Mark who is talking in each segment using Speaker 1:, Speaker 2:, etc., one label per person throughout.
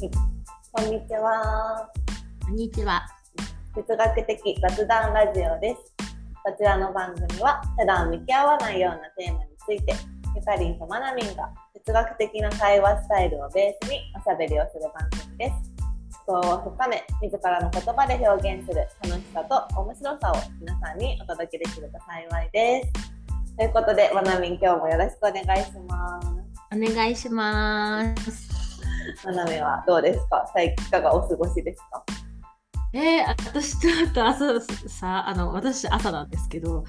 Speaker 1: こんにちは。
Speaker 2: こんにちは。
Speaker 1: 哲学的雑談ラジオです。こちらの番組は普段向き合わないようなテーマについて、ゆかりんとまなみんが哲学的な会話スタイルをベースにおしゃべりをする番組です。思考を深め、自らの言葉で表現する楽しさと面白さを皆さんにお届けできると幸いです。ということで、まなみん今日もよろしくお願いします。
Speaker 2: お願いします。
Speaker 1: まなみはどうですか？最近いかがお過ごしですか？
Speaker 2: えー、私ちょっと朝さあの私朝なんですけど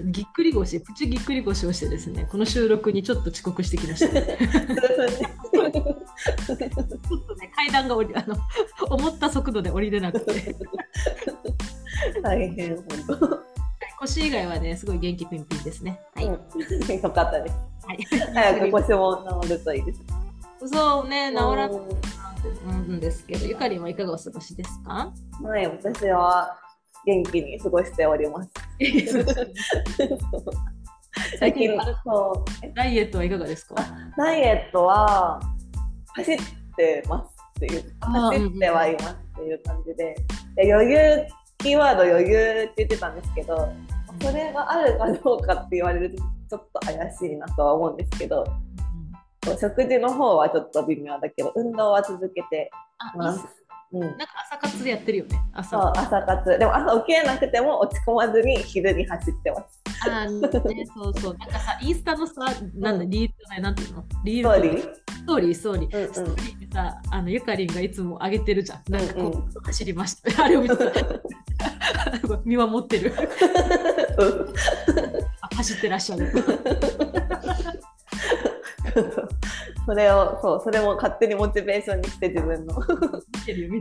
Speaker 1: うんうん。
Speaker 2: ぎっくり腰プチぎっくり腰をしてですねこの収録にちょっと遅刻してきました、ね、ちょっとね階段が降りあの思った速度で降りれなくて。
Speaker 1: 大変本当。
Speaker 2: 腰以外はねすごい元気ピンピンですね。はい、
Speaker 1: うん、よかったです。
Speaker 2: はい、
Speaker 1: 早く腰も治るといいです。
Speaker 2: そうね治らな
Speaker 1: う
Speaker 2: いんですけどゆかりんはいかがお過ごしですか？
Speaker 1: んはい、私は元気に過ごしております。最近そう。
Speaker 2: ダイエットはいかがですか？
Speaker 1: ダイエットは走ってますっていう走ってはいますっていう感じで、いや余裕キーワード余裕って言ってたんですけど、それがあるかどうかって言われるとちょっと怪しいなとは思うんですけど、食事の方はちょっと微妙だけど、運動は続けてます。うん
Speaker 2: なんか朝活でやってるよね。朝
Speaker 1: そう朝活でも朝起きれなくても落ち込まずに昼に走ってます。
Speaker 2: あーね、そうそう。なんかさ、インスタのさ、なんだ、
Speaker 1: うん
Speaker 2: リールじゃない、なんていうの？リ
Speaker 1: ー？リー
Speaker 2: ストーリー、ストーリー。
Speaker 1: うんうん
Speaker 2: ストーリーってさ、あのゆかりんがいつも上げてるじゃん。なんかこう、
Speaker 1: うんうん
Speaker 2: 走りました。あれを見てた 見守ってる。あ走ってらっしゃる。
Speaker 1: それをそうそれも勝手にモチベーションにして自分の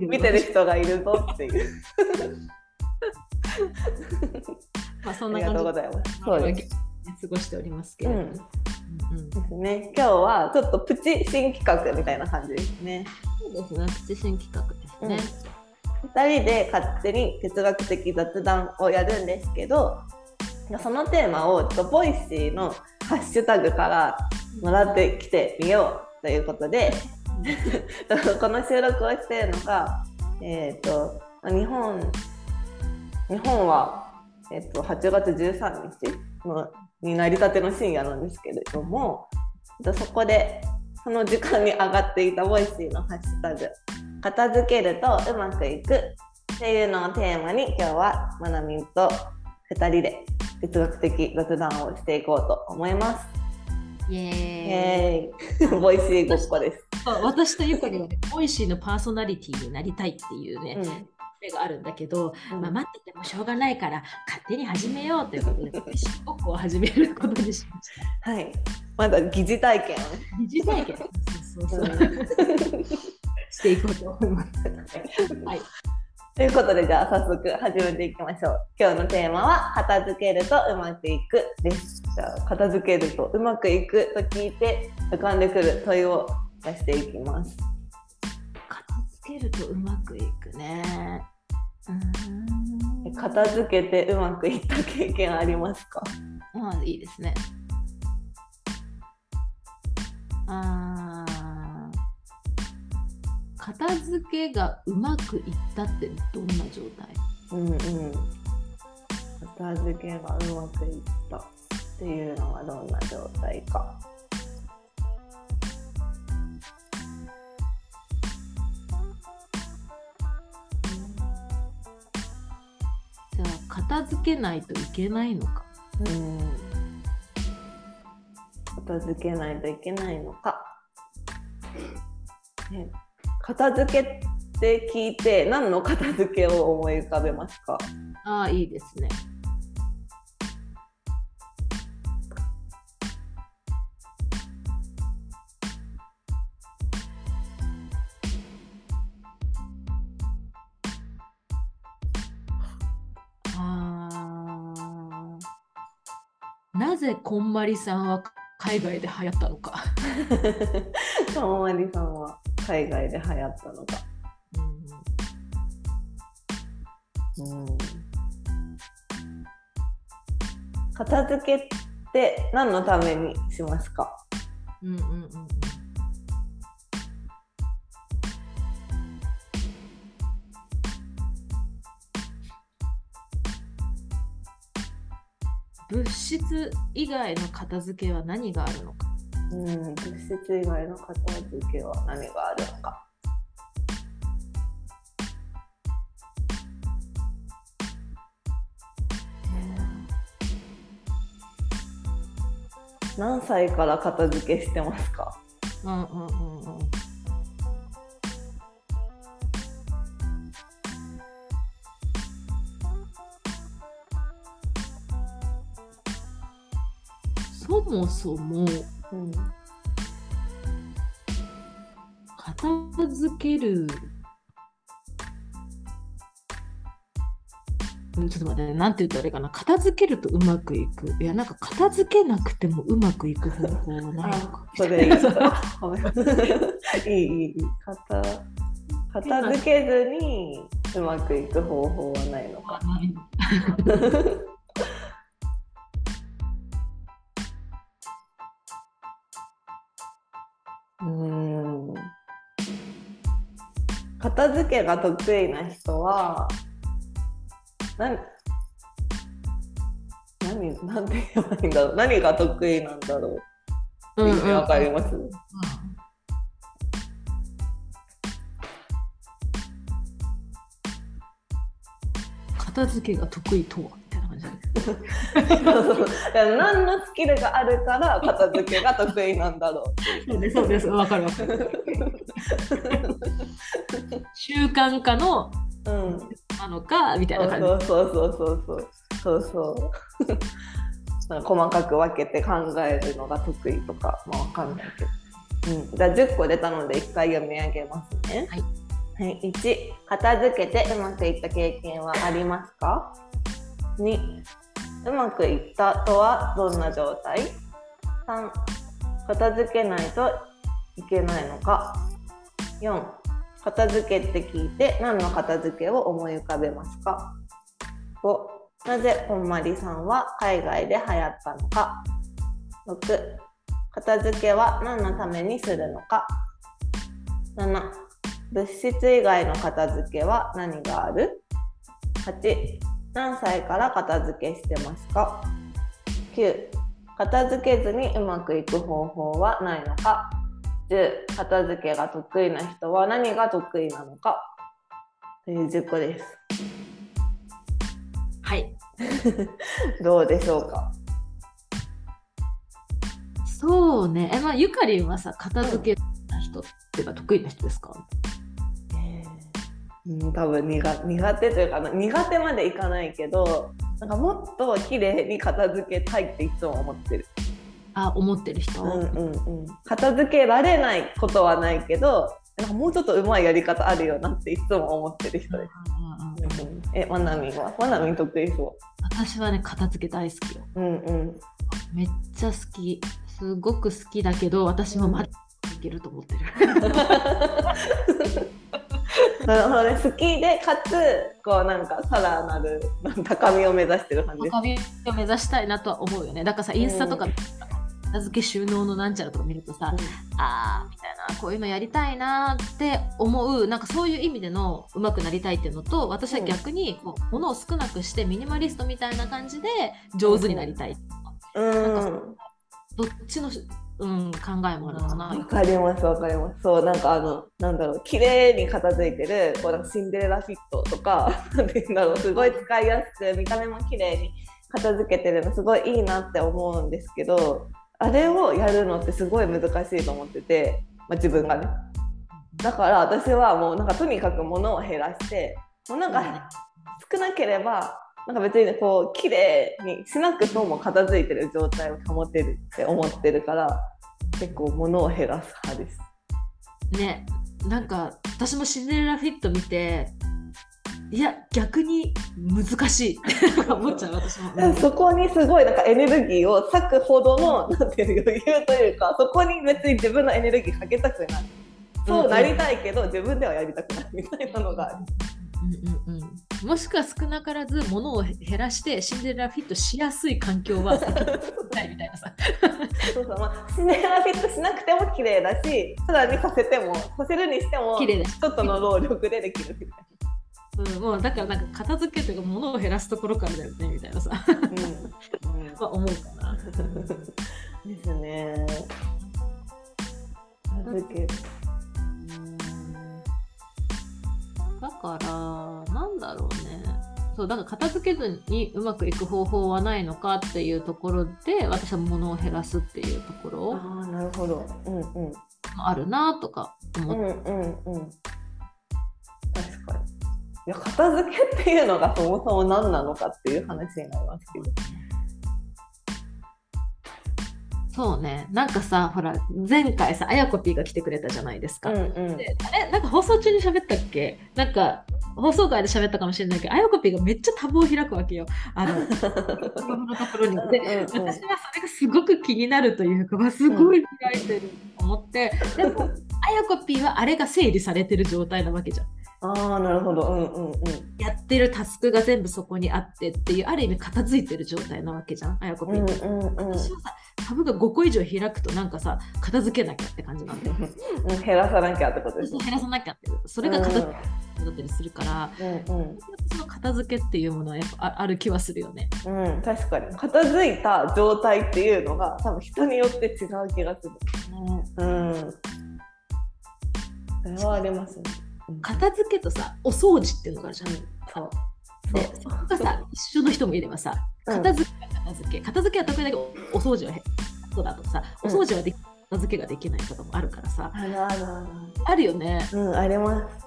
Speaker 2: 見てる
Speaker 1: 人がいるぞっていう。
Speaker 2: まあ、そ
Speaker 1: ありが
Speaker 2: んな感じ
Speaker 1: とうございます。そうです。
Speaker 2: 過ごしておりますけれども。
Speaker 1: うん、
Speaker 2: うんうん
Speaker 1: ですね。今日はちょっとプチ新企画みたいな感じですね。
Speaker 2: そうですね、プチ新企画ですね。
Speaker 1: 二人で勝手に哲学的雑談をやるんですけど、そのテーマをちょっと Voicy のハッシュタグからもらってきてみようということで、この収録をしているのが、えっ、と日本日本はえっ、と8月13日のになりたての深夜なんですけれども、そこでその時間に上がっていた Voicy のハッシュタグ片付けるとうまくいくっていうのをテーマに今日はまなみんと2人で哲学的雑談をしていこうと思います。
Speaker 2: イエーイ。
Speaker 1: ーイ Voicy ごっこです。
Speaker 2: 私とゆかりはね、 Voicy のパーソナリティになりたいっていうね、
Speaker 1: うん
Speaker 2: 夢があるんだけど、
Speaker 1: うん
Speaker 2: まあ、待っててもしょうがないから勝手に始めようということで、ごっこを始めることにしました。
Speaker 1: はい。まだ疑似体験。
Speaker 2: 疑似体験？そうそうそう、していこうと思います。はい。
Speaker 1: ということでじゃあ早速始めていきましょう。今日のテーマは片付けるとうまくいくです。じゃあ片付けるとうまくいくと聞いて浮かんでくる問いを出していきます。
Speaker 2: 片付けるとうまくいくね。うーん。
Speaker 1: 片付けてうまくいった経験ありますか？
Speaker 2: まあいいですね。あー片付けがうまくいったってどんな状態？
Speaker 1: うんうん。片付けがうまくいったっていうのはどんな状態か。
Speaker 2: じゃあ片付けないといけないのか？
Speaker 1: うん。片付けないといけないのか。ね、片付けって聞いて何の片付けを思い浮かべますか？
Speaker 2: ああいいですね。あーなぜこんまりさんは海外で流行ったのか。
Speaker 1: たままりさんは海外で流行ったのが。うん、片付けって何のためにしますか、
Speaker 2: うんうんうん。物質以外の片付けは何があるのか。
Speaker 1: うん、物質以外の片付けは何があるのか。何歳から片付けしてますか？
Speaker 2: うんうんうんうん。そもそも
Speaker 1: うん
Speaker 2: 片付ける。うんちょっと待ってね、なんて言ったらいいかな。片付けるとうまくいく。いや、なんか片付けなくてもうまくいく方法はないのか。
Speaker 1: それいい。いいいい片片付けずにうまくいく方法はないのか。片付けが得意な人は何何なんて言えばいいんだろう。何が得意なんだろう。
Speaker 2: うん
Speaker 1: ってわかります、
Speaker 2: 片付けが得意とは？
Speaker 1: 何のスキルがあるから 片付けが得意なんだろう
Speaker 2: そうです、そうです。わかるわかる。習慣化の
Speaker 1: うん。
Speaker 2: なのかみたいな感じ。
Speaker 1: そうそうそうそうそうそう。そう細かく分けて考えるのが得意とかまあわかんないけど、うん、じゃあ10個出たので1回読み上げますね。
Speaker 2: はい、
Speaker 1: はい、1片付けてうまくいった経験はありますか？2うまくいったとはどんな状態？3片付けないといけないのか？4片付けって聞いて何の片付けを思い浮かべますか？5なぜこんまりさんは海外で流行ったのか？6片付けは何のためにするのか？7物質以外の片付けは何がある ?8 何歳から片付けしてますか ?9 片付けずにうまくいく方法はないのか？10片付けが得意な人は何が得意なのか？という10個です。
Speaker 2: はい。
Speaker 1: どうでしょうか？
Speaker 2: そうね。え、まあ、ゆかりんはさ、片付けな人っていうか得意な人ですか、
Speaker 1: うん、多分苦苦手というか苦手までいかないけどなんかもっと綺麗に片付けたいっていつも思ってる。
Speaker 2: あ、思ってる人、
Speaker 1: うんうんうん、片付けられないことはないけどなんかもうちょっとうまいやり方あるよなっていつも思ってる人です。
Speaker 2: うんうんうん
Speaker 1: うんえ、まなみんは？まなみん得意そ
Speaker 2: 私はね、片付け大好きよ。
Speaker 1: う。うんうん。
Speaker 2: めっちゃ好き。すごく好きだけど、私もまだいけると思ってる。
Speaker 1: なるほどね、好きでかつこうなんかさらなる高みを目指してる感じ。
Speaker 2: 高みを目指したいなとは思うよね。だからさ、インスタとか、片付け収納のなんちゃらとか見るとさ、あーみたいなこういうのやりたいなって思うなんかそういう意味での上手くなりたいっていうのと私は逆にこう物を少なくしてミニマリストみたいな感じで上手になりたい、
Speaker 1: うん。
Speaker 2: どっちの、うん、考えもあるかな。
Speaker 1: わかりますわかります。そうなんかあのなんだろう綺麗に片付いてるこうなんかシンデレラフィットとか なんて言うんだろうすごい使いやすく見た目も綺麗に片付けてるのすごいいいなって思うんですけどあれをやるのってすごい難しいと思ってて、まあ、自分がね。だから私はもうなんかとにかく物を減らしてもうなんか少なければなんか別にねこう綺麗にしなくとも片付いてる状態を保てるって思ってるから結構物を減らす派です。
Speaker 2: ねなんか私もシンデレラフィット見ていや逆に難しいって 思っちゃう私も。う ん
Speaker 1: そこにすごいなんかエネルギーを割くほどのなんていう余裕というかそこに別に自分のエネルギーかけたくないそうなりたいけど自分ではやりたくないみたいなのがある。
Speaker 2: うんうんうん、もしくは少なからず物を減らしてシンデレラフィットしやすい環境は避けたいみたいなさ。
Speaker 1: そうそう。まあ、シンデレラフィットしなくても綺麗だしさらにさせてもさせるにしてもちょっとの労力でできるみたい
Speaker 2: うん、もうだからなんか片付けというか物を減らすところからだよねみたいなさ、
Speaker 1: うん。うん。
Speaker 2: まあ、思うかな。
Speaker 1: ですね。片付け
Speaker 2: だからなんだろうねそうだから片付けずにうまくいく方法はないのかっていうところで私は物を減らすっていうところ
Speaker 1: ああなるほど。うんうん
Speaker 2: もあるなとか思
Speaker 1: う
Speaker 2: って、
Speaker 1: んうんうん。確かに。いや片付けっていうのがそもそも何なのかっていう話になりますけど。
Speaker 2: そうねなんかさほら前回さあやこぴーが来てくれたじゃないですか。
Speaker 1: うんうん。
Speaker 2: であれ？なんか放送中に喋ったっけ？なんか放送回で喋ったかもしれないけどあやこぴーがめっちゃタブを開くわけよ。あのスマホのところに。で
Speaker 1: うんうん
Speaker 2: 私はそれがすごく気になるというか、わすごい開いてると思って、でも、あやこぴーはあれが整理されてる状態なわけじゃん。
Speaker 1: ああなるほど。うんうんうん。
Speaker 2: やってるタスクが全部そこにあってっていう、ある意味片付いてる状態なわけじゃん、あやこぴ
Speaker 1: うん
Speaker 2: ー。
Speaker 1: うんうん。
Speaker 2: 私はさ、タブが5個以上開くとなんかさ、片付けなきゃって感じなんだよ。
Speaker 1: うん減らさなきゃってことです
Speaker 2: 減らさなきゃって。それが片付けだったりするから、
Speaker 1: うんうん
Speaker 2: その片付けっていうものはやっぱあある気はするよね。
Speaker 1: うん、確かに片付いた状態っていうのが多分人によって違う気がする。うん。それはありますね。うん。
Speaker 2: 片付けとさ、お掃除っていうのがあるじゃん。
Speaker 1: そう。
Speaker 2: でそこがさ一緒の人もいればさ
Speaker 1: うん。
Speaker 2: 片付けは片付け、片付けは得意だけどお掃除はへそうだとかさお掃除はでき、片付けができないこともあるからさ。
Speaker 1: ある
Speaker 2: よね。
Speaker 1: うん、あります。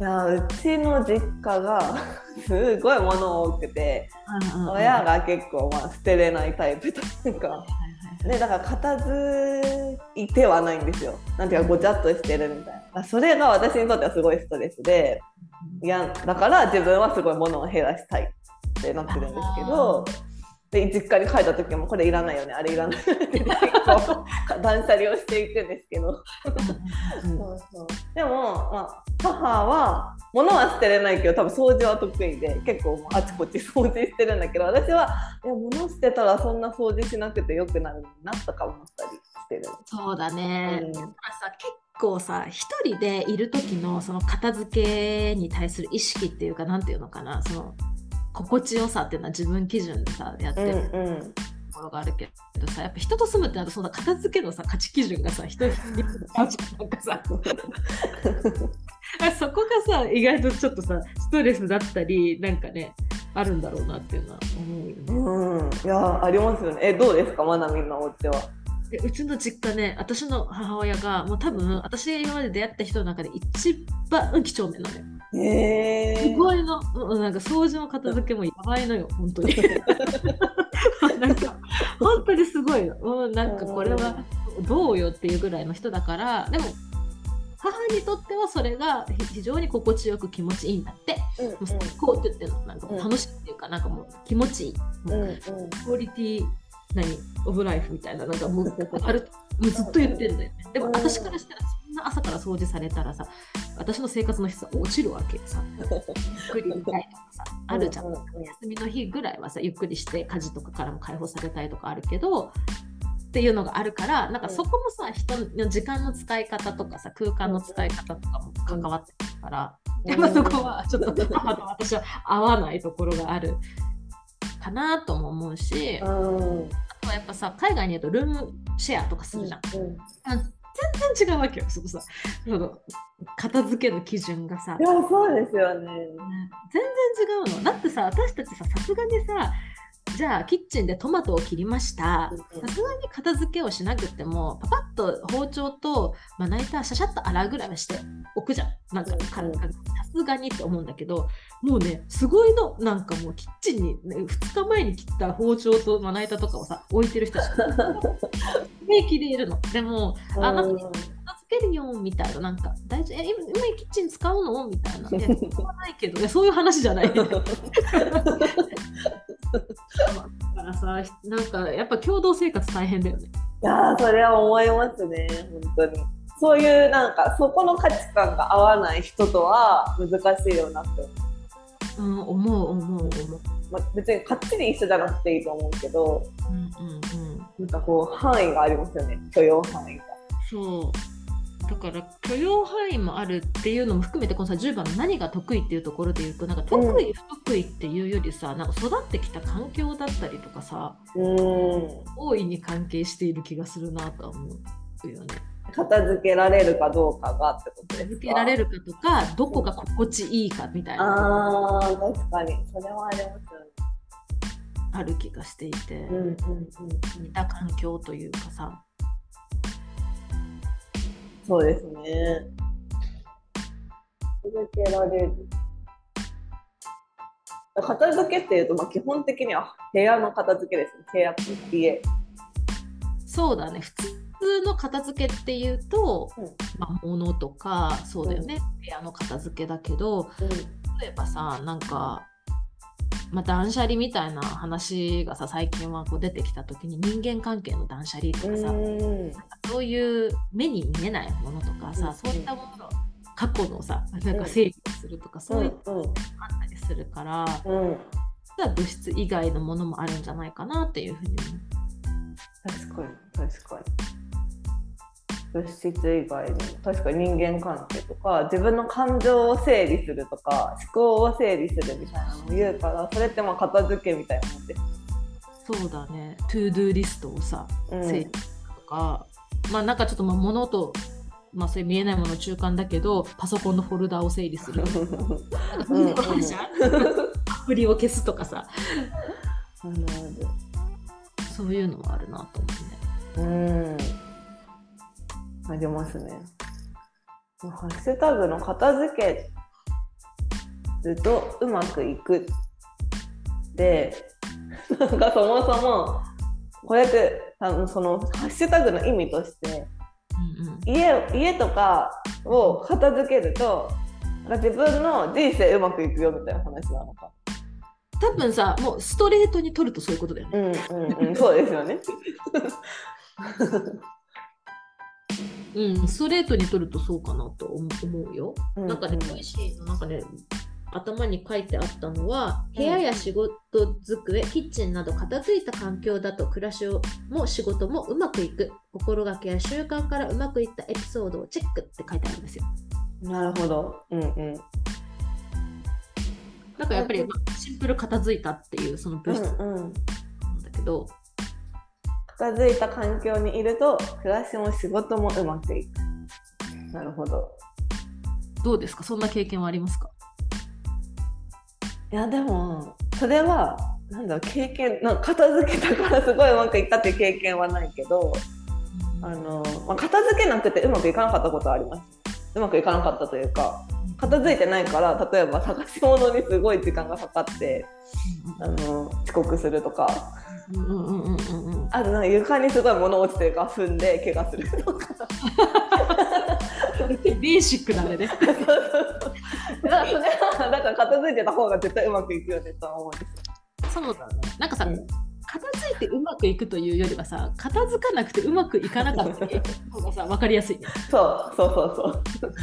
Speaker 1: いや、うちの実家が すごい物多くて、親
Speaker 2: が
Speaker 1: が結構まあ捨てれないタイプというか。ね、だから片付いてはないんですよ。なんていうかごちゃっとしてるみたいな。それが私にとってはすごいストレスで、いやだから自分はすごい物を減らしたいってなってるんですけどで実家に帰った時もこれいらないよね。あれいらないよね。って断捨離をしていくんですけど。そうそう。でも、まあ、母は物は捨てれないけど多分掃除は得意で結構あちこち掃除してるんだけど私はいや物捨てたらそんな掃除しなくてよくなるなとか思ったりしてる。
Speaker 2: そうだね、
Speaker 1: うん。
Speaker 2: だからさ結構さ一人でいる時のその片付けに対する意識っていうかなんていうのかな。その心地よさっていうのは自分基準でさやって
Speaker 1: うん
Speaker 2: る
Speaker 1: うん
Speaker 2: ところがあるけどさやっぱ人と住むってなるとその片付けのさ価値基準がさ人になんかさあ そこがさ意外とちょっとさストレスだったりなんかねあるんだろうなっていうのは思うよね。
Speaker 1: うん、いやありますよね。えどうですか？まなみんのお家は。
Speaker 2: でうちの実家ね私の母親がもう多分私が今まで出会った人の中で一番几帳面なのよ。
Speaker 1: へ
Speaker 2: すごいの、うんなんか掃除も片付けもやばいのよ本当に。なんか本当にすごいの。うんなんかこれはどうよっていうぐらいの人だからでも母にとってはそれが非常に心地よく気持ちいいんだって。
Speaker 1: うん
Speaker 2: もう最高って言ってるのなんか楽しいっていうか、なんかもう気持ちいい。もう
Speaker 1: うんうん
Speaker 2: クオリティ何？オブライフみたいななんかもう あるもうずっと言ってるんだよねでも
Speaker 1: うん。
Speaker 2: 私からしたらそんな朝から掃除されたらさ私の生活の質は落ちるわけさ。ゆっくり見たいとかさあるじゃん。休みの日ぐらいはさゆっくりして家事とかからも解放されたいとかあるけどっていうのがあるからなんかそこもさ人の時間の使い方とかさ空間の使い方とかも関わってくるから、やっぱそこはちょっと母と私は合わないところがある。かなとも思うし、あ
Speaker 1: うん。
Speaker 2: とはやっぱさ海外にいるとルームシェアとかするじゃん、
Speaker 1: うん
Speaker 2: あ全然違うわけよそのさその片付けの基準がさ。
Speaker 1: いやそうですよね。
Speaker 2: 全然違うの。だってさ私たちささすがにさじゃあキッチンでトマトを切りました。さすがに片付けをしなくてもパパッと包丁とまな板シャシャッと洗うぐらいはしておくじゃん。なんかさすがにって思うんだけどもうねすごいのなんかもうキッチンに、ね、2日前に切った包丁とまな板とかをさ置いてる人たち平気でいる の。でもあなんか片付けるよみたいな。なんか大丈夫え今今キッチン使うの？みたいな。で使わないけど。いやそういう話じゃない。だからさなんかやっぱ共同生活大変だよね。
Speaker 1: いやーそれは思いますね。本当に。そういうなんかそこの価値観が合わない人とは難しいよなって。思う。
Speaker 2: うん思う思う思う。
Speaker 1: まあ、別にかっちり一緒じゃなくていいと思うけど
Speaker 2: うんうんうん。
Speaker 1: なんかこう範囲がありますよね。許容範囲が。
Speaker 2: そうだから許容範囲もあるっていうのも含めてこのさ10番の何が得意っていうところで言うとなんか得意、不得意っていうよりさなんか育ってきた環境だったりとかさ
Speaker 1: うん。
Speaker 2: 大いに関係している気がするなとは思うよね。
Speaker 1: 片付けられるかどうかがってことですか？
Speaker 2: 続けられるかとかどこが心地いいかみたいな。
Speaker 1: あー確かに。それはありますよね。
Speaker 2: ある気がしていて、
Speaker 1: うんうんうん。
Speaker 2: 似た環境というかさ
Speaker 1: そうですね。続けられる。片付けっていうと、まあ、基本的には部屋の片付けですね。部屋と家。
Speaker 2: そうだね。普通の片付けっていうと、
Speaker 1: うん。
Speaker 2: まあ、物とかそうだよね、部屋の片付けだけど例えばさなんか、まあ、断捨離みたいな話がさ最近はこう出てきた時に人間関係の断捨離とかさ、
Speaker 1: うん。
Speaker 2: そういう目に見えないものとかさ、
Speaker 1: うん。
Speaker 2: そういったものの過去のさなんか整理をするとか、そういうのがあったりするから、
Speaker 1: うん。うん。
Speaker 2: 実は物質以外のものもあるんじゃないかなっていうふうに。
Speaker 1: 確かに確かに物質以外に確かに人間関係とか自分の感情を整理するとか思考を整理するみたいなのを言うからそれってまあ片付けみたいなもんで。す、
Speaker 2: そうだね、 to-do list をさ、
Speaker 1: うん。
Speaker 2: 整理とか、まあなんかちょっとまあ物と、まあそういう見えないものの中間だけど、パソコンのフォルダを整理する。そうん。アプリを消すとかさ、そういうのもあるなと思うね。
Speaker 1: うんありますねハッシュタグの片付けるとうまくいくでなんかそもそもこれってそのハッシュタグの意味として
Speaker 2: うんうん、
Speaker 1: 家家とかを片付けるとなんか自分の人生うまくいくよみたいな話なのか。
Speaker 2: 多分さ、もうストレートに取るとそういうことだよね。
Speaker 1: うんうんうん、そうですよね。
Speaker 2: うん、ストレートに取るとそうかなと思思うよ。なんかね、
Speaker 1: う
Speaker 2: Voicy のなんかね、頭に書いてあったのは、
Speaker 1: うん
Speaker 2: 部屋や仕事机、キッチンなど片付いた環境だと暮らしをも仕事もうまくいく。心がけや習慣からうまくいったエピソードをチェックって書いてあるんですよ。
Speaker 1: なるほど。うんうん。
Speaker 2: なんかやっぱり、まあシンプル片付いたっていうその物質なん
Speaker 1: うんうん、
Speaker 2: だけど、
Speaker 1: 片付いた環境にいると暮らしも仕事もうまくいく。なるほど。
Speaker 2: どうですか？そんな経験はありますか？
Speaker 1: いやでもそれはなんだろう経験なんか片付けたからすごいうまくいったっていう経験はないけどあの、まあ、片付けなくてうまくいかなかったことはあります。うまくいかなかったというか片付いてないから例えば探し物にすごい時間がかかってあの遅刻するとか
Speaker 2: うんうんうんうんうんうん
Speaker 1: あとなんか床にすごい物落ちてるから踏んで怪我するとか
Speaker 2: ベーシックなね。
Speaker 1: だからそれはだから片付いてた方が絶対うまくいくよねとは思うんです
Speaker 2: そうだね。なんかさ、
Speaker 1: うん
Speaker 2: 片付いてうまくいくというよりはさ、片付かなくてうまくいかなかった方がさ、分かりやすいね。
Speaker 1: そうそうそうそう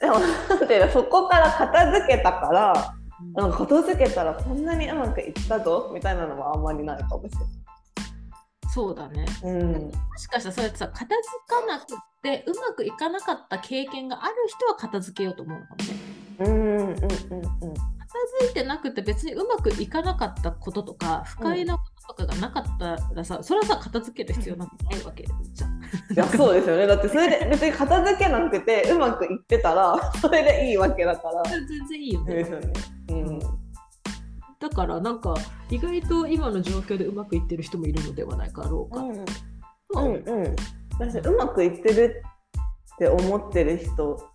Speaker 1: でもなんていうのそこから片付けたからなんか片付けたらこんなにうまくいったぞみたいなのはあんまりないかもし
Speaker 2: そうだね。
Speaker 1: れない。うん
Speaker 2: もしかしたらそうやってさ、片付かなくてうまくいかなかった経験がある人は片付けようと思うのかもね。
Speaker 1: うんうんうんうん
Speaker 2: 片付いてなくて別にうまくいかなかったこととか、不快なこととかがなかったらさ、それはさ、片付ける必要なんてないわけじゃん。
Speaker 1: いやそうですよねだってそれで 別に片付けなくてうまくいってたらそれでいいわけだから。
Speaker 2: 全然いいよね。
Speaker 1: よね。うん
Speaker 2: だからなんか意外と今の状況でうまくいってる人もいるのではないかろうか。
Speaker 1: うん
Speaker 2: う
Speaker 1: んうん、私うまくいってるって思ってる人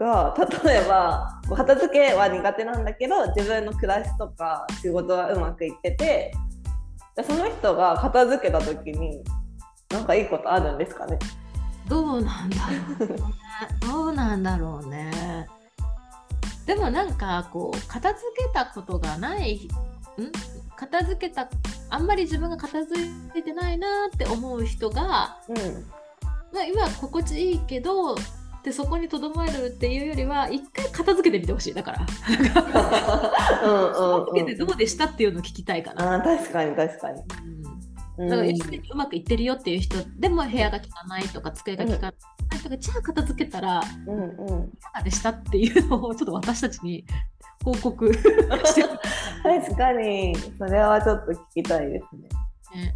Speaker 1: が例えば片付けは苦手なんだけど自分の暮らしとか仕事はうまくいっててでその人が片付けた時になんかいいことあるんですかね？
Speaker 2: どうなんだろうね。どうなんだろうね。でもなんかこう片付けたことがないん？片付けたあんまり自分が片付いてないなって思う人が、
Speaker 1: うん
Speaker 2: まあ、今は心地いいけどでそこにとどまるっていうよりは一回片付けてみてほしい。だから。
Speaker 1: うんうん
Speaker 2: 片付けてどうでしたっていうのを聞きたいかな。
Speaker 1: 確かに確かに。
Speaker 2: うん。だからすでにうまくいってるよっていう人でも部屋が汚いとか机が汚いからじゃあ片付けたら
Speaker 1: うんうん。
Speaker 2: いかがでしたっていうのをちょっと私たちに報告
Speaker 1: 確かに。それはちょっと聞きたいですね。
Speaker 2: ね。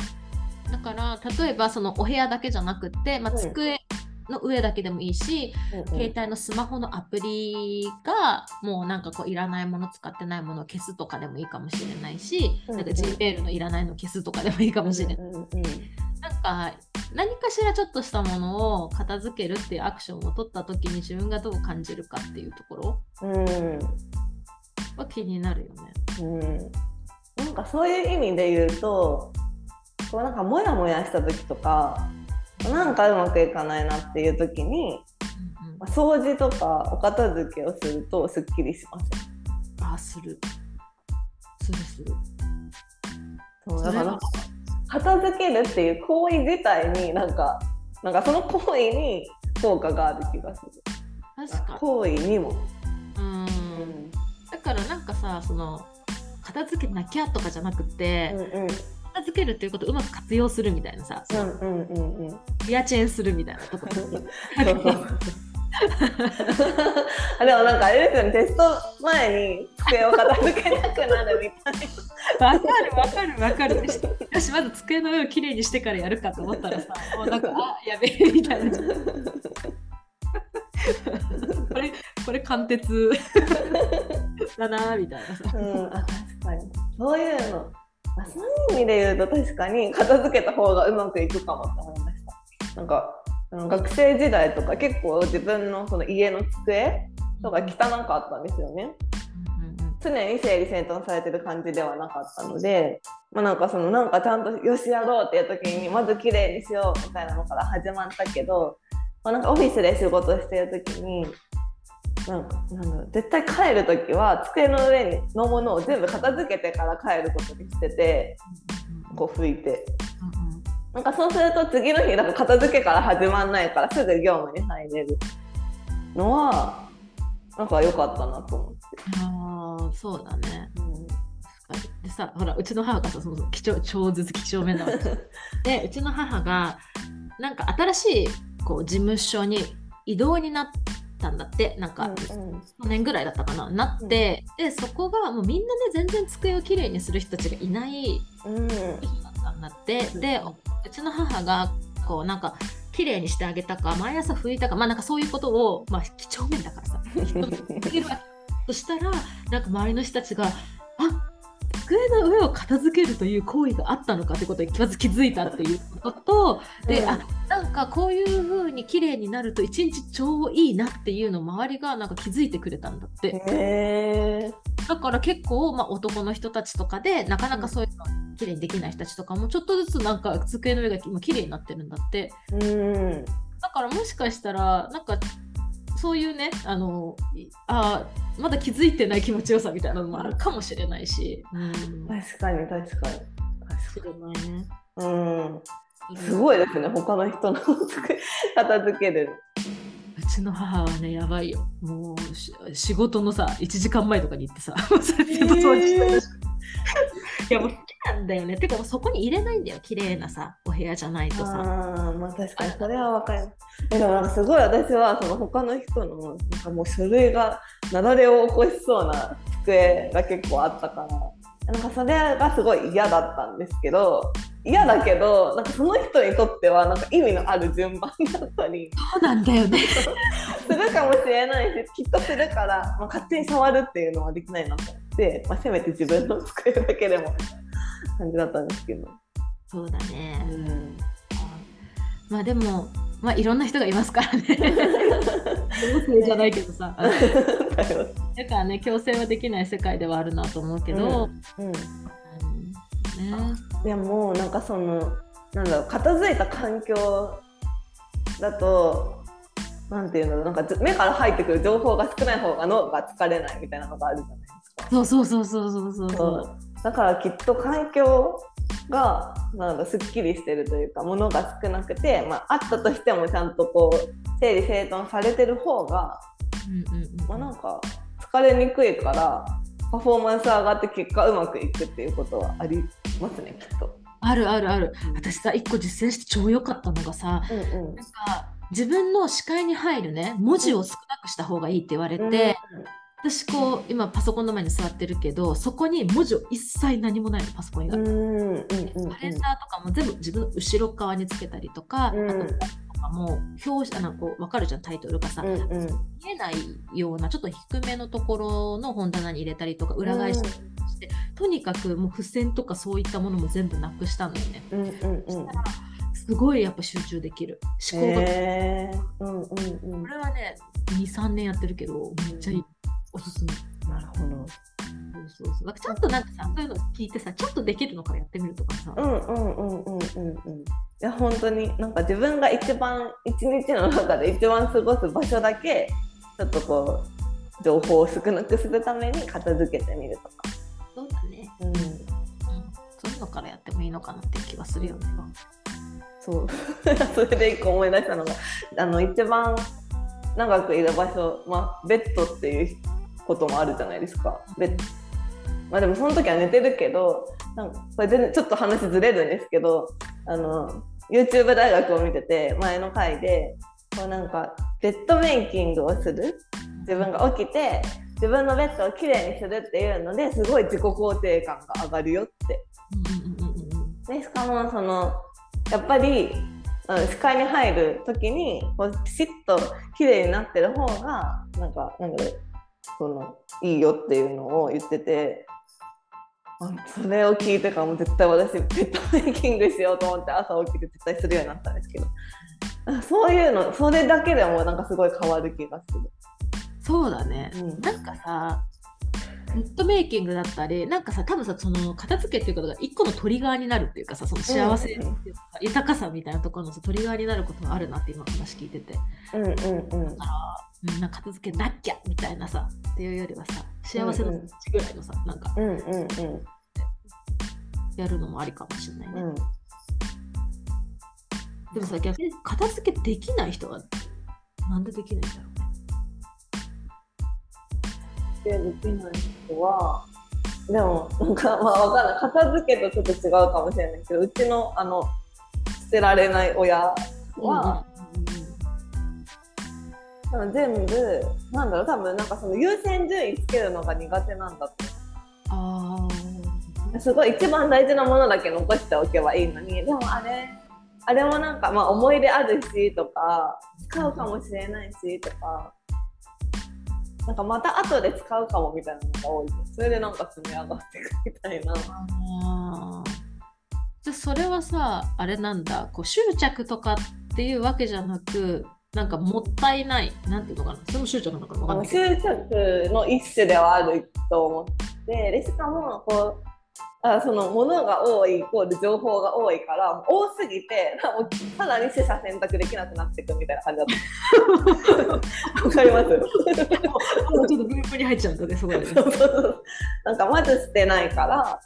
Speaker 2: だから例えばそのお部屋だけじゃなくって、まあ、
Speaker 1: うん。
Speaker 2: 机の上だけでもいいし、携帯のスマホのアプリがもうなんかこういらないもの使ってないものを消すとかでもいいかもしれないし、
Speaker 1: うん
Speaker 2: なんか Gmail のいらないの消すとかでもいいかもしれない。
Speaker 1: うんうんうん
Speaker 2: なんか何かしらちょっとしたものを片付けるっていうアクションを取った時に自分がどう感じるかっていうところ
Speaker 1: うん
Speaker 2: は気になるよね。
Speaker 1: うん、なんかそういう意味で言うとこうなんかモヤモヤした時とかなんかうまくいかないなっていう時に掃除とかお片付けをするとすっきりします
Speaker 2: あする。するする。
Speaker 1: そうだから片付けるっていう行為自体になんかなんかその行為に効果がある気がする。
Speaker 2: 確か
Speaker 1: 行為にも、
Speaker 2: に。うん。
Speaker 1: うん。
Speaker 2: だからなんかさその片付けなきゃとかじゃなくて、
Speaker 1: うんうん
Speaker 2: 片付けるっていうことをうまく活用するみたいなさ、
Speaker 1: うんうんうんうん。
Speaker 2: リアチェーンするみたいなところ
Speaker 1: そうそう。あでもなんかあれですよね。テスト前に机を片付けなくなるみたいな。
Speaker 2: わかるわかる。わかる。よしまず机の上をきれいにしてからやるかと思ったらさ もうなんかあやべえみたいな。これこれ貫徹だなみたいなさ。
Speaker 1: うん、あ確かに。そういうの、まあ、そういう意味で言うと確かに片付けた方がうまくいくかもって思いました。なんか学生時代とか結構自分のその家の机とか汚かったんですよね。常に整理整頓されてる感じではなかったので、まあ、なんかそのなんかちゃんとよしやろうっていう時にまず綺麗にしようみたいなのから始まったけど、まあ、なんかオフィスで仕事してる時になんかなん絶対帰る時は机の上のものを全部片付けてから帰ることにしててこう拭いて。なんかそうすると次の日なんか片付けから始まんないからすぐ業務に入れるのはなんか良かったなと思って。
Speaker 2: ああそうだね。
Speaker 1: うん。
Speaker 2: でさほらうちの母がさその貴重超絶貴重面なわけでうちの母がなんか新しいこう事務所に異動になったんだってなんか
Speaker 1: うん
Speaker 2: 去年ぐらいだったかな。なって、でそこがもうみんなね全然机をきれいにする人たちがいない
Speaker 1: うん。
Speaker 2: 人だったんだって。でうちの母がこうなんか綺麗にしてあげたか毎朝拭いたかまあなんかそういうことをまあ几帳面だからさ。人に言るわけそしたらなんか周りの人たちがあ机の上を片付けるという行為があったのかってことにまず気づいたっていうこととで、
Speaker 1: うん
Speaker 2: あなんかこういう風に綺麗になると一日超いいなっていうのを周りがなんか気づいてくれたんだって。だから結構、まあ、男の人たちとかでなかなかそういうの綺麗にできない人たちとかもちょっとずつなんか机の上が今綺麗になってるんだって
Speaker 1: うん
Speaker 2: だからもしかしたらなんかそういうねあのいあーまだ気づいてない気持ちよさみたいなのもあるかもしれないし、うん、
Speaker 1: 確かに確かに。
Speaker 2: 知れないね。
Speaker 1: うん。すごいですね他の人の机 片付ける。
Speaker 2: うちの母はねやばいよ。もうし仕事のさ1時間前とかに行ってさ もうそれずっと掃除してるしいやもうなんだよね。てかもうそこに入れないんだよ。綺麗なさお部屋じゃないとさ。
Speaker 1: あーまあ確かにそれは分かる。えでもなんかすごい私はその他の人のなんかもう書類が雪崩を起こしそうな机が結構あったから。なんかそれがすごい嫌だったんですけど嫌だけどなんかその人にとってはなんか意味のある順番だったり。
Speaker 2: そうなんだよね。
Speaker 1: するかもしれないしきっとするから、まあ、勝手に触るっていうのはできないなと思って、まあ、せめて自分の机だけでも感じだったんですけど。
Speaker 2: そうだね、
Speaker 1: うん。
Speaker 2: まあでもまあいろんな人がいますからね。強制じゃないけどさ。
Speaker 1: だ
Speaker 2: からね強制はできない世界ではあるなと思うけど、
Speaker 1: うん。
Speaker 2: うん。ね。
Speaker 1: でもなんかそのなんだろう片付いた環境だとなんていうんだろうなんかず目から入ってくる情報が少ない方が脳が疲れないみたいなのがあるじゃないですか。
Speaker 2: そうそうそうそうそうそう。
Speaker 1: そうだからきっと環境がなんだすっきりしてるというか物が少なくて、まあ、あったとしてもちゃんとこう整理整頓されてる方が、
Speaker 2: うんうんうん
Speaker 1: まあ、なんか疲れにくいからパフォーマンス上がって結果うまくいくっていうことはありますねきっと。
Speaker 2: あるあるある。私さ一個実践して超良かったのがさ
Speaker 1: うんうん。
Speaker 2: なんか自分の視界に入るね文字を少なくした方がいいって言われて、私こう今パソコンの前に座ってるけどそこに文字を一切何もないのパソコン以外、
Speaker 1: うんうんうんうん
Speaker 2: カレンダーとかも全部自分の後ろ側につけたりとか、
Speaker 1: うん。
Speaker 2: あと本とかも表紙あのこう分かるじゃんタイトルがさ、
Speaker 1: うんうん。
Speaker 2: 見えないようなちょっと低めのところの本棚に入れたりとか裏返したりして、とにかくもう付箋とかそういったものも全部なくしたのよね。
Speaker 1: うんうんうん。
Speaker 2: すごいやっぱ集中できる。思考が、
Speaker 1: うんうんうん。
Speaker 2: これはね23年やってるけどめっちゃいい、おすすめ。
Speaker 1: なるほど。
Speaker 2: そうそうそう。だからちゃんとなんかさそういうの聞いてさちょっとできるのからやってみるとかさ、
Speaker 1: うんうんうんうんうんうん。いや本当になんか自分が一番一日の中で一番過ごす場所だけちょっとこう情報を少なくするために片付けてみるとか、
Speaker 2: そうだね、
Speaker 1: うん、
Speaker 2: うん、そういうのからやってもいいのかなって気はするよね。
Speaker 1: そう。それで一個思い出したのがあの一番長くいる場所、まあ、ベッドっていうこともあるじゃないですか。ベッまあでもその時は寝てるけどなんかこれ全然ちょっと話ずれるんですけどあの YouTube 大学を見てて前の回でこうなんかベッドメイキングをする？自分が起きて自分のベッドをきれいにするっていうのですごい自己肯定感が上がるよって。でしかもそのやっぱりうん視界に入る時にこうピシッと綺麗になってる方がなんかなんだろうそのいいよっていうのを言っててあそれを聞いてからもう絶対私ベッドメイキングしようと思って朝起きて絶対するようになったんですけど。あそういうのそれだけでもなんかすごい変わる気がする。
Speaker 2: そうだね、
Speaker 1: うん。
Speaker 2: なんかさベッドメイキングだったりなんかさ多分さその片付けっていうことが一個のトリガーになるっていうかさその幸せっていうか、豊かさみたいなところのさトリガーになることがあるなって今話聞いてて。
Speaker 1: うんうんうん
Speaker 2: みんな片付けなきゃみたいなさっていうよりはさ幸せのぐらいのさなんか
Speaker 1: うんうんうん。
Speaker 2: やるのもありかもしれないね、
Speaker 1: うん。
Speaker 2: でもさ逆に片付けできない人はなんでできないんだろうね。
Speaker 1: でできない人はでもなんかまあわかんない。片付けとちょっと違うかもしれないけどうちのあの捨てられない親は、多分全部なんだろう多分なんかその優先順位つけるのが苦手なんだって。
Speaker 2: あ
Speaker 1: すごい一番大事なものだけ残しておけばいいのに。でもあれあれもなんかまあ思い出あるしとか使うかもしれないしとか。なんかまた後で使うかもみたいなのが多い。それでなんか積み上がっていくみたいな。
Speaker 2: あー。じゃあそれはさあれなんだ。こう執着とかっていうわけじゃなくなんかもったいないなんていうのかなそれも執着なのかなわかんない
Speaker 1: 執着の一種ではあると思ってでしかもこうあその物が多いイコール情報が多いから多すぎて さらに取捨選択できなくなっていくみたいな感じだった。わかります？
Speaker 2: もうちょっとグループに入っちゃうんだねそこで
Speaker 1: なんかまず捨てないから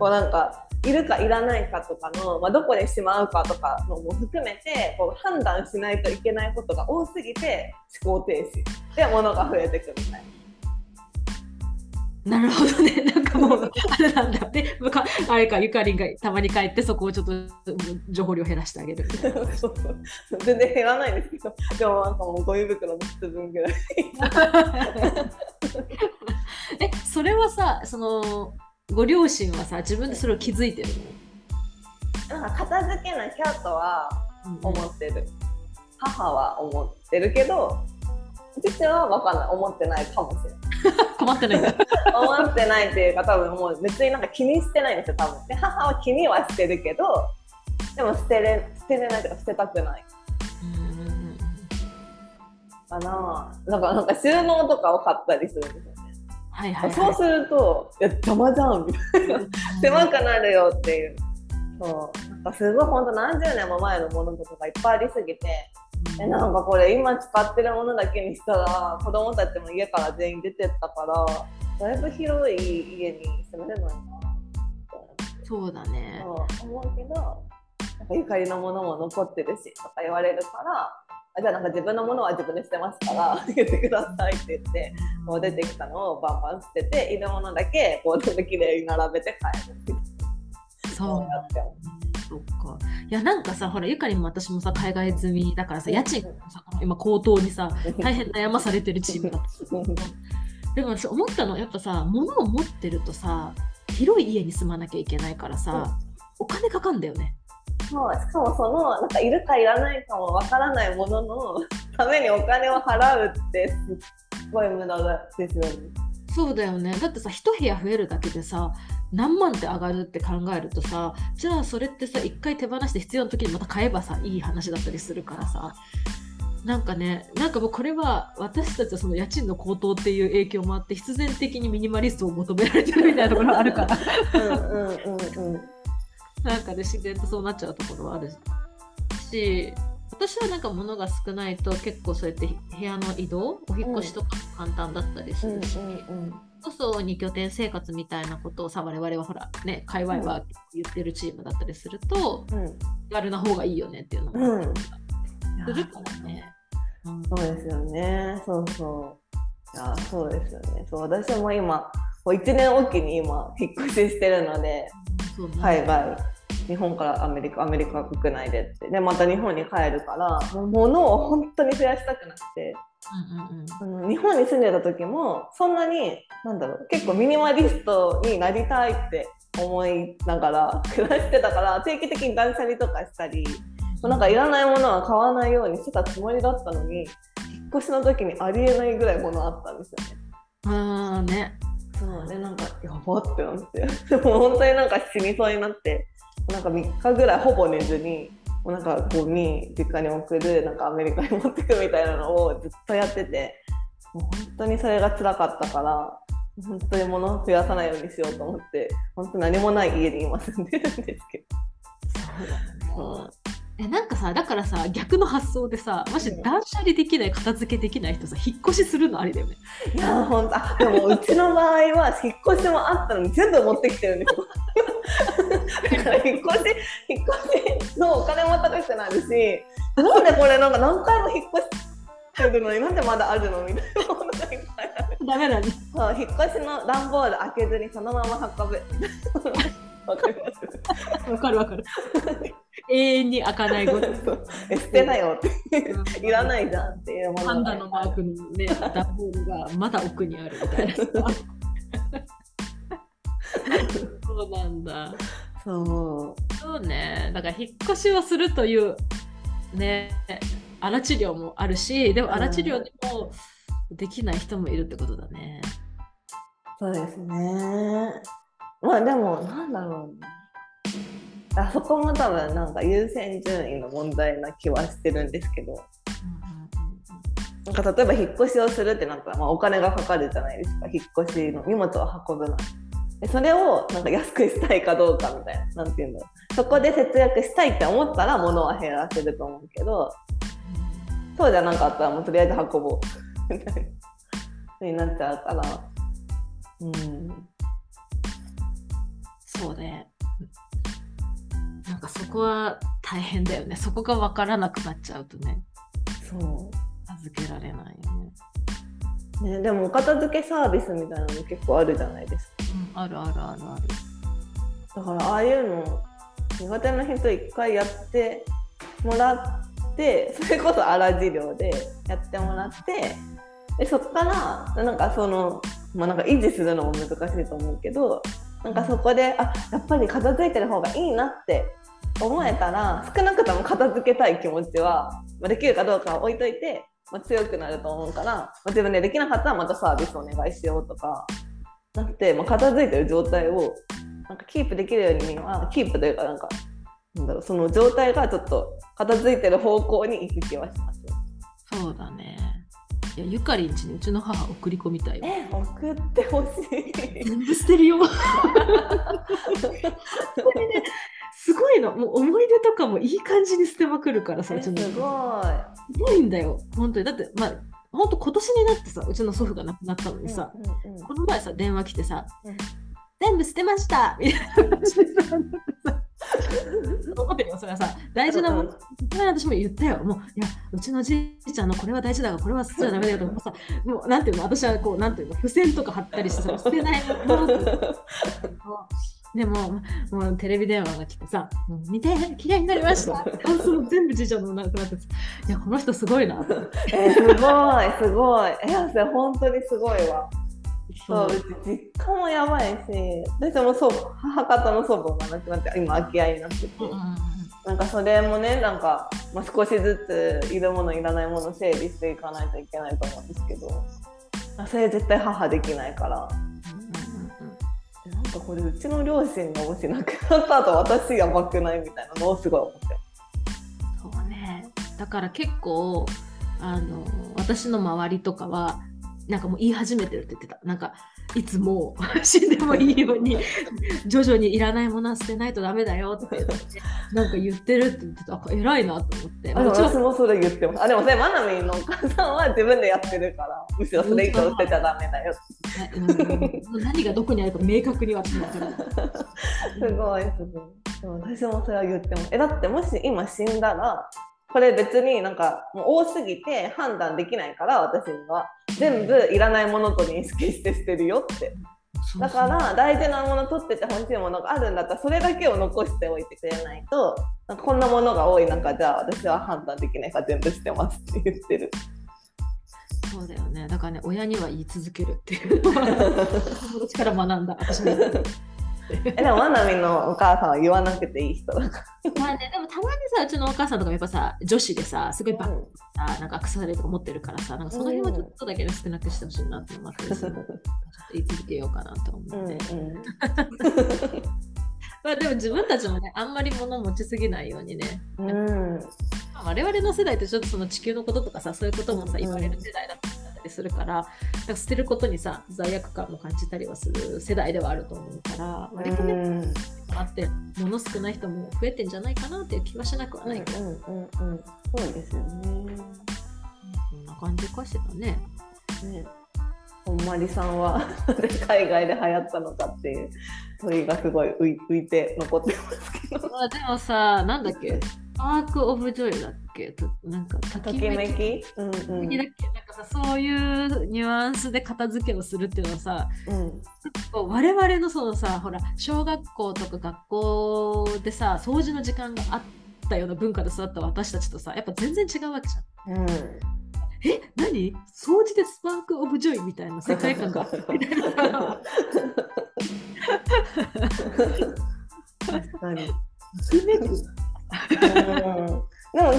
Speaker 1: こうなんかいるかいらないかとかの、まあ、どこにしまうかとかのも含めてこう判断しないといけないことが多すぎて思考停止。で物が増えてくみたい
Speaker 2: な。るほどね。なんかもうあれなんだ。ねむかあれかゆかりんがたまに帰ってそこをちょっとうん情報量減らしてあげる
Speaker 1: そうそう。全然減らないんですけどでもなんかもうゴミ袋3つ分ぐらい。
Speaker 2: えそれはさそのご両親はさ自分でそれを気づいてる
Speaker 1: なんか片付けなきゃとは
Speaker 2: の、
Speaker 1: 思ってる。母は思ってるけど父は分かんない。思ってないかもしれない。
Speaker 2: 困ってない
Speaker 1: 思ってないっていうか多分もう別になんか気にしてないんですよ多分。で母は気にはしてるけどでも捨てれ捨てれないとか捨てたくない。
Speaker 2: うんうんうん
Speaker 1: かな。なんかなんか収納とかを買ったりするんですよ。ね、
Speaker 2: はいはい、はい、
Speaker 1: そうするといや邪魔じゃんみたいな。狭くなるよっていう。そうなんかすごい本当何十年も前のものとかがいっぱいありすぎてえなんかこれ今使ってるものだけにしたら子供たちも家から全員出てったからだいぶ広い家に住めれないな
Speaker 2: そうだね。
Speaker 1: 思うけどなんかゆかりのものも残ってるしとか言われるからあじゃあなんか自分のものは自分で捨てますから言ってくださいって言ってこう出てきたのをバンバン捨てているものだけこう全部きれいに並べて帰る
Speaker 2: そう。
Speaker 1: やって
Speaker 2: そっか。いいやなんかさほらゆかりも私もさ海外済みだからさ家賃がさ今高騰にさ大変悩まされてるチームだった。でも私思ったのやっぱさ物を持ってるとさ広い家に住まなきゃいけないからさ、お金かかんだよね
Speaker 1: そうしかもそのなんかいるかいらないかもわからないものの ためにお金を払うってすっごい無駄ですよね。
Speaker 2: そうだよねだってさ一部屋増えるだけでさ何万って上がるって考えるとさじゃあそれってさ一回手放して必要な時にまた買えばさいい話だったりするからさなんかねなんかもうこれは私たちはその家賃の高騰っていう影響もあって必然的にミニマリストを求められてるみたいなところがあるから
Speaker 1: うんうんうんうん。
Speaker 2: なんかで自然とそうなっちゃうところはあるし私はなんか物が少ないと結構そうやって部屋の移動お引っ越しとかも簡単だったりするし、こそ2拠点生活みたいなことをさ我々はほらね界隈は言ってるチームだったりすると、
Speaker 1: うん
Speaker 2: 手軽な方がいいよねっていうのも
Speaker 1: うん。うん。
Speaker 2: するからね。うん
Speaker 1: そうですよね。そうそう。いや、そうですよね。そう、私も今、こう1年おきに今、引っ越ししてるので、
Speaker 2: そうね
Speaker 1: 海外、日本からアメリカ、アメリカ国内でって。で、また日本に帰るから、もう物を本当に増やしたくなくて、
Speaker 2: うんうんうん
Speaker 1: あの日本に住んでた時も、そんなに、なんだろう、結構ミニマリストになりたいって思いながら 暮らしてたから、定期的に断捨離とかしたり、なんかいらないものは買わないようにしてたつもりだったのに、引っ越しの時にありえないぐらい物あったんですよね。
Speaker 2: あーね。
Speaker 1: そうでなんかやばってなってで も本当になんか死にそうになってなんか3日ぐらいほぼ寝ずにもうなんかゴミ実家に送るなんかアメリカに持ってくみたいなのをずっとやっててもう本当にそれが辛かったから本当に物を増やさないようにしようと思って本当何もない家に今住んでるん ですけど。
Speaker 2: えなんかさだからさ逆の発想でさもし断捨離できない片付けできない人さ引っ越しするのありだよね。
Speaker 1: いや本当あでもうちの場合は引っ越しもあったのに全部持ってきてるんですよ。引っ越し引っ越しのお金も高くなるしなんでこれなんか何回も引っ越してるのになんでまだあるのみたいなものがいっぱいある。
Speaker 2: ダメだね。
Speaker 1: そう引っ越しの段ボール開けずにそのまま運ぶ。わかります
Speaker 2: わかるわかる。永遠に開かないこと。
Speaker 1: 捨てなよっていらないじゃんっていうもの
Speaker 2: パンダのマークのね、段ボールがまだ奥にあるみたいなさ。そうなんだ。
Speaker 1: そう
Speaker 2: そうね。だから引っ越しをするというね、荒治療もあるし、でも荒治療でもできない人もいるってことだね。
Speaker 1: そうですね。まあでも、なんだろうね。あそこも多分なんか優先順位の問題な気はしてるんですけど、なんか例えば引っ越しをするってなったら、まあ、お金がかかるじゃないですか、引っ越しの荷物を運ぶのそれをなんか安くしたいかどうかみたいな、なんていうんだろう。そこで節約したいって思ったら物は減らせると思うけど、そうじゃなかったらもうとりあえず運ぼうみたいなになっちゃうから。うん
Speaker 2: そうね。なんかそこは大変だよね。そこが分からなくなっちゃうとね、
Speaker 1: そ
Speaker 2: 預けられないよね。
Speaker 1: う、ね、でもお片付けサービスみたいなの結構あるじゃないですか
Speaker 2: うん、あるあるあるある。
Speaker 1: だからああいうの苦手な人一回やってもらってそれこそ荒治療でやってもらってでそっからなんかその、まあ、なんか維持するのも難しいと思うけどなんかそこであやっぱり片付いてる方がいいなって思えたら少なくとも片付けたい気持ちは、まあ、できるかどうかは置いといて、まあ、強くなると思うから、まあ、自分でできなかったらまたサービスお願いしようとかなって、まあ、片付いてる状態をなんかキープできるようにはキープというかなんかなんだろうその状態がちょっと片付いてる方向に行く気はします。
Speaker 2: そうだね。いやゆかりんちにうちの母送り込みたいわ。
Speaker 1: え送ってほしい。
Speaker 2: 全部捨てるよ。すごいの。もう思い出とかもいい感じに捨てまくるからさ、うちの
Speaker 1: ごい。
Speaker 2: すごいんだよ。本当に。だって、まあ、本当今年になってさ、うちの祖父が亡くなったのにさ、
Speaker 1: うんうんうん
Speaker 2: この前さ、電話来てさ、
Speaker 1: うん
Speaker 2: 全部捨てましたみたいな感じでさ、ってるよ、それはさ、大事なもの、それは私も言ったよ、もう、いや、うちのじいちゃんのこれは大事だが、これは捨てちゃダメだよとかさ、もう、なんていうの、私はこう、なんていうの、付箋とか貼ったりしてさ、捨てないもの でも、もうテレビ電話が来てさ、もう見て、綺麗になりました。感想も全部次女のなくなってて、いや、この人すごいな。
Speaker 1: えーすごいすごい。いやそれ本当にすごいわ。そう。実家もやばいし私もそう母方の祖母が亡くなって今空き家になってて、
Speaker 2: うん
Speaker 1: なんかそれもねなんか、まあ、少しずついるものいらないもの整理していかないといけないと思うんですけど。あそれ絶対母できないからかこれうちの両親がもし亡くなった後私やばくないみたいなのをすごい思って
Speaker 2: そうね。だから結構、あの、私の周りとかは、なんかもう言い始めてるって言ってた。なんか、いつも死んでもいいように、徐々にいらないものは捨てないとダメだよって言って、なんか言ってるって言ってた。あ偉いなと思って。
Speaker 1: あ私もそれ言ってますあでもそれマナミンのお母さんは自分でやってるからむしろそれ以上捨てちゃダメだよ
Speaker 2: ねうん 何がどこにあるか明確には分からない。
Speaker 1: すごいすごいでも私もそれは言ってもえだってもし今死んだらこれ別になんかもう多すぎて判断できないから私には全部いらないものと認識して捨てるよってだから大事なもの取ってて欲しいものがあるんだったらそれだけを残しておいてくれないとなんかこんなものが多い中じゃあ私は判断できないから全部捨てますって言ってる
Speaker 2: そうだよね。だからね、親には言い続けるっていうのは 友達から学んだ。私も。
Speaker 1: えでもマナミのお母さんは言わなくていい人だか
Speaker 2: まあね、でもたまにさ、うちのお母さんとかもやっぱさ、女子でさ、すごいバ
Speaker 1: ら
Speaker 2: ッグさ、なんかアクセサリーとか持ってるからさ、なんかその辺はちょっとだけ少なくしてほしいなって思って、ちょっと言い続けようかなと思
Speaker 1: うん
Speaker 2: って。
Speaker 1: うん
Speaker 2: まあでも自分たちもね、あんまり物持ちすぎないようにね、
Speaker 1: うん。
Speaker 2: まあ我々の世代ってちょっとその地球のこととかさ、そういうこともさ、
Speaker 1: うん
Speaker 2: 言われる世代だったりするから、なんか捨てることにさ、罪悪感も感じたりはする世代ではあると思うから、割とね、
Speaker 1: うん
Speaker 2: あって、物少ない人も増えてんじゃないかなっていう気はしなくは
Speaker 1: うん
Speaker 2: ないけど、
Speaker 1: うんうんうんそうですよね。
Speaker 2: そんな感じかしらね。
Speaker 1: ねほんまりさんは 海外で流行ったのかっていう問いがすごい浮いて残ってますけど。
Speaker 2: まあでもさ、なんだっけ、 Spark of Joy だっけ？となんか、と
Speaker 1: ときめき。
Speaker 2: だっけ？なんかさ、そういうニュアンスで片付けをするっていうのはさ、
Speaker 1: うん。
Speaker 2: こう我々のそのさ、ほら、小学校とか学校でさ、掃除の時間があったような文化で育った私たちとさ、やっぱ全然違うわけじゃん。
Speaker 1: うん。
Speaker 2: え、何？掃除で Spark of Joy みたいな世界観が？
Speaker 1: 確かに。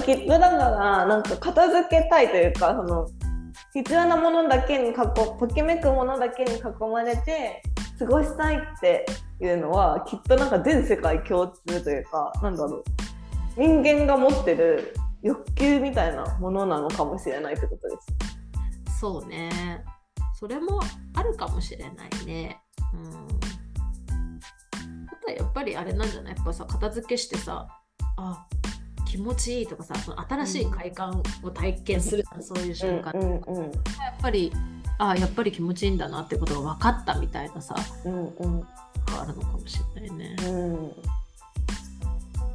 Speaker 2: きめく
Speaker 1: うんでもきっとだからなんか片付けたいというかその必要なものだけに囲ときめくものだけに囲まれて過ごしたいっていうのはきっとなんか全世界共通というかなんだろう人間が持ってる欲求みたいなものなのかもしれないってことです。
Speaker 2: そうね。それもあるかもしれないね。うん。あとはやっぱりあれなんじゃない？やっぱさ、片付けしてさ、あ、気持ちいいとかさ、その新しい快感を体験する、そういう瞬間、
Speaker 1: うん
Speaker 2: やっぱり、あ、やっぱり気持ちいいんだなってことが分かったみたいなさ、
Speaker 1: うんうん
Speaker 2: あるのかもしれないね。
Speaker 1: うんうん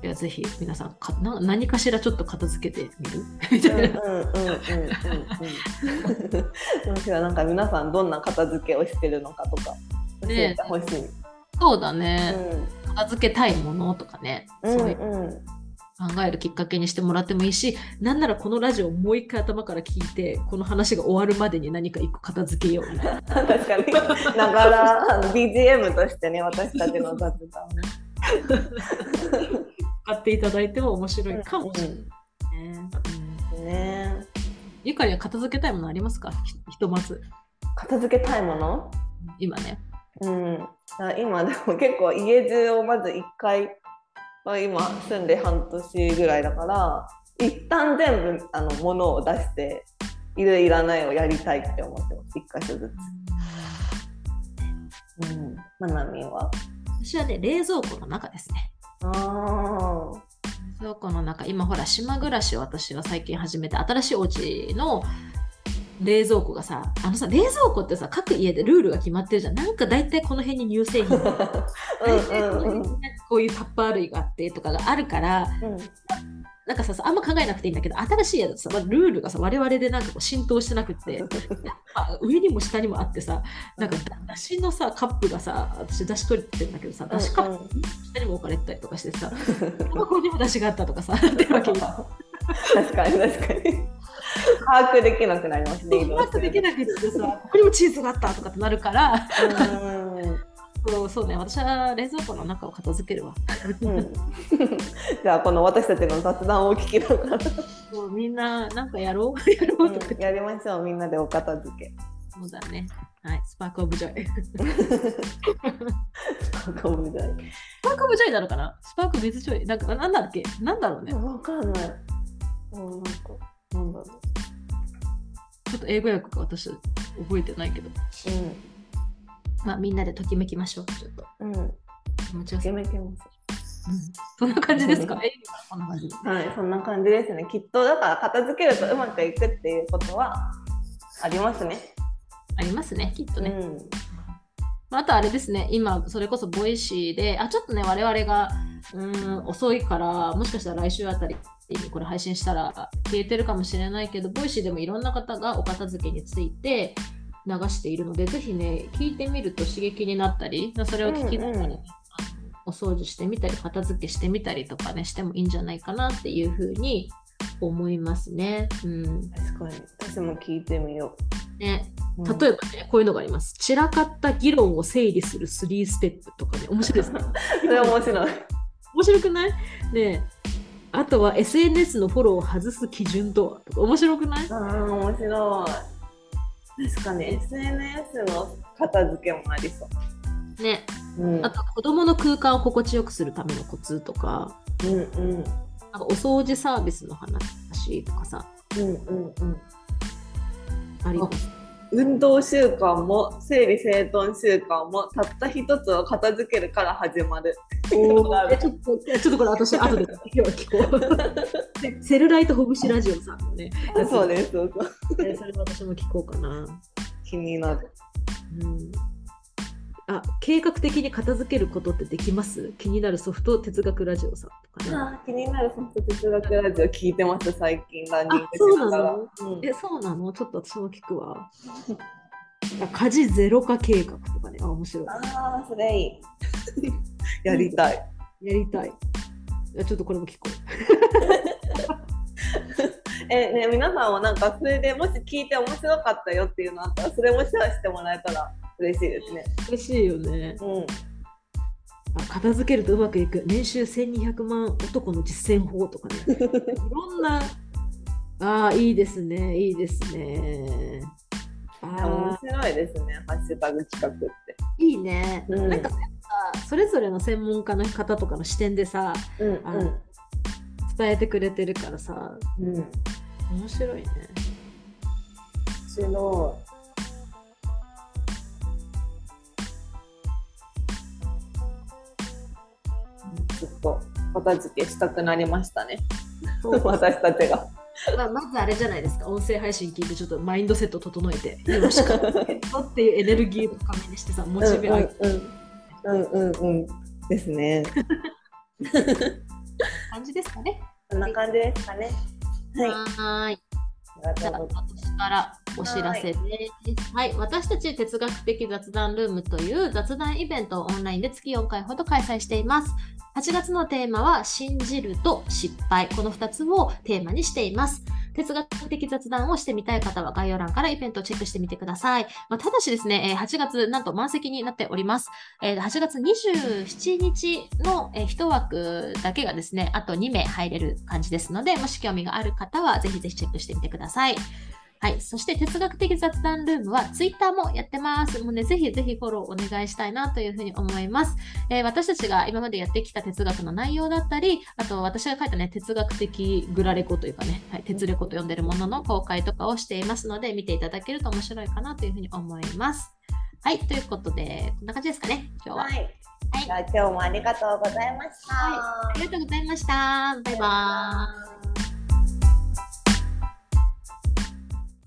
Speaker 2: いや、ぜひ皆さんかな、何かしらちょっと片付けてみる？みたいな。
Speaker 1: うんうんうんうんうんうん。むしろなんか皆さんどんな片付けをしてるのかとか教えてほしい。
Speaker 2: そうだね。片付けたいものとかね。
Speaker 1: うん
Speaker 2: そういう
Speaker 1: うんうん。
Speaker 2: 考えるきっかけにしてもらってもいいし、なんならこのラジオをもう一回頭から聞いて、この話が終わるまでに何か一個片付けようみたいな。
Speaker 1: 確かに。ながらあの BGM としてね私たちの雑談を
Speaker 2: 使っていただいても面白いかもしれないね。うん
Speaker 1: ね。
Speaker 2: ゆかりは片付けたいものありますか？ひひとまず。
Speaker 1: 片付けたいもの？
Speaker 2: 今ね。
Speaker 1: うん。あ今でも結構家中をまず一回今住んで半年ぐらいだから一旦全部あの物を出しているいらないをやりたいって思ってます。一箇所ずつ。うん。まなみんは？
Speaker 2: 私はね、冷蔵庫の中ですね。
Speaker 1: ああ。
Speaker 2: 冷蔵庫の中、今ほら、島暮らしを私は最近始めて、新しいお家の冷蔵庫がさ、あのさ、冷蔵庫ってさ、各家でルールが決まってるじゃん。なんか大体この辺に乳製品大体この辺にこういうタッパー類があってとかがあるから、
Speaker 1: うんうん
Speaker 2: ななんかさあんま考えなくていいんだけど新しいやつさ、まあ、ルールがさ我々でなんかこう浸透してなくて上にも下にもあってさなんかだしのさカップがさ私出し取ってるんだけどさだしカップ下にも置かれてたりとかしてさここにも出しがあったとかさ ってわけ
Speaker 1: 確かに確かに把握できなくなりますね
Speaker 2: 把握できなくてさここにもチーズがあったとかってなるから そうそうね、私は冷蔵庫の中を片付けるわ。うん、
Speaker 1: じゃあこの私たちの雑談を聞きながら
Speaker 2: もうみんななんかやろう？やろうとか、
Speaker 1: うん、やりましょうみんなでお片付け。
Speaker 2: そうだね。はい、 spark of joy。ス
Speaker 1: パークオブジョイ。
Speaker 2: spark of joyなのかな？ spark with joy。なんかなんだっけ？なんだろうね。
Speaker 1: わかんない。もうなんか、なんだろう。
Speaker 2: ちょっと英語訳か私覚えてないけど。うんまあ、みんなでときめきましょう。ちょっと。うん。気持ちよ
Speaker 1: さ。ときめきます。
Speaker 2: うん、そんな感じですか？
Speaker 1: そんな感じ。はい、そんな感じですね。きっとだから片付けるとうまくいくっていうことはありますね。
Speaker 2: ありますね、きっとね。うんあとあれですね、今、それこそ Voicy で、あ、ちょっとね、我々が、うん、遅いから、もしかしたら来週あたりにこれ配信したら消えてるかもしれないけど、 Voicy でもいろんな方がお片付けについて、流しているので、ぜひね、聞いてみると刺激になったり、それを聞きながら、うんうん、お掃除してみたり、片付けしてみたりとかね、してもいいんじゃないかなっていうふうに思いますね。うん、
Speaker 1: 確かに。私も聞いてみよ
Speaker 2: う。ね。例えばね、こういうのがあります。散らかった議論を整理する3ステップとかね、面白いですね。
Speaker 1: それ面白い。
Speaker 2: 面白くない？ねあとは SNS のフォローを外す基準とは？とか面白くない？
Speaker 1: ああ、面白い。確かに SNS の片付けもありそ
Speaker 2: う。ね。うん、あと子供の空間を心地よくするためのコツとか、うんうん、なんかお掃除サービスの話とかさ、うんうんうん、あります。
Speaker 1: 運動習慣も整理整頓習慣もたった一つを片付けるから始まる。
Speaker 2: お えちょっとちょっとこれ私後で 今日は聞こう。セルライトほぐしラジオさんのね。
Speaker 1: そうですそうそう。
Speaker 2: それ私も聞こうかな。
Speaker 1: 気になる。うん
Speaker 2: あ計画的に片付けることってできます？気になるソフト哲学ラジオさんとか
Speaker 1: ね。あ気になるソフト哲学ラジオ聞いてます最近ランニング
Speaker 2: しながら。うん、えそうなの？ちょっと私も聞くわ。家事ゼロ化計画とかねあ面白い。
Speaker 1: ああそれいい。やりたい。
Speaker 2: やりたい。いやちょっとこれも聞こう。
Speaker 1: えね、皆さんはなんかそれでもし聞いて面白かったよっていうのあったらそれもシェアしてもらえたら嬉しいですね。
Speaker 2: 嬉しいよね。うん。あ片付けるとうまくいく。年収1200万男の実践法とかね。いろんな。あいいですね。いいですね。
Speaker 1: あ面白いですね。ハッシュタグ企画って。
Speaker 2: いいね、うん、なんかさそれぞれの専門家の方とかの視点でさ、うん、あの伝えてくれてるからさ、うん、面白いね。
Speaker 1: 面白ちょっと片付けしたくなりましたね。私たちが。
Speaker 2: まあ、まずあれじゃないですか、音声配信聞いて、ちょっとマインドセット整えて、よろしくっていうエネルギーを高めにしてさ、モチベ上げて。
Speaker 1: うんうんうん、ですね。
Speaker 2: 感じですかね。
Speaker 1: そんな感じですかね。
Speaker 2: はい。じゃあ私からお知らせです。はい、はい、私たち哲学的雑談ルームという雑談イベントをオンラインで月4回ほど開催しています。8月のテーマは信じると失敗。この2つをテーマにしています。哲学的雑談をしてみたい方は概要欄からイベントをチェックしてみてください。まあ、ただしですね、8月なんと満席になっております。8月27日の1枠だけがですね、あと2名入れる感じですので、もし興味がある方はぜひぜひチェックしてみてください。はい。そして哲学的雑談ルームは Twitter もやってます。もうね、ぜひぜひフォローお願いしたいなというふうに思います。えー、私たちが今までやってきた哲学の内容だったり、あと私が書いたね、哲学的グラレコというかね、はい、哲レコと呼んでるものの公開とかをしていますので、見ていただけると面白いかなというふうに思います。はい。ということで、こんな感じですかね、今日は。はい。
Speaker 1: はい、今日もありがとうございました。は
Speaker 2: い、ありがとうございました。バイバーイ。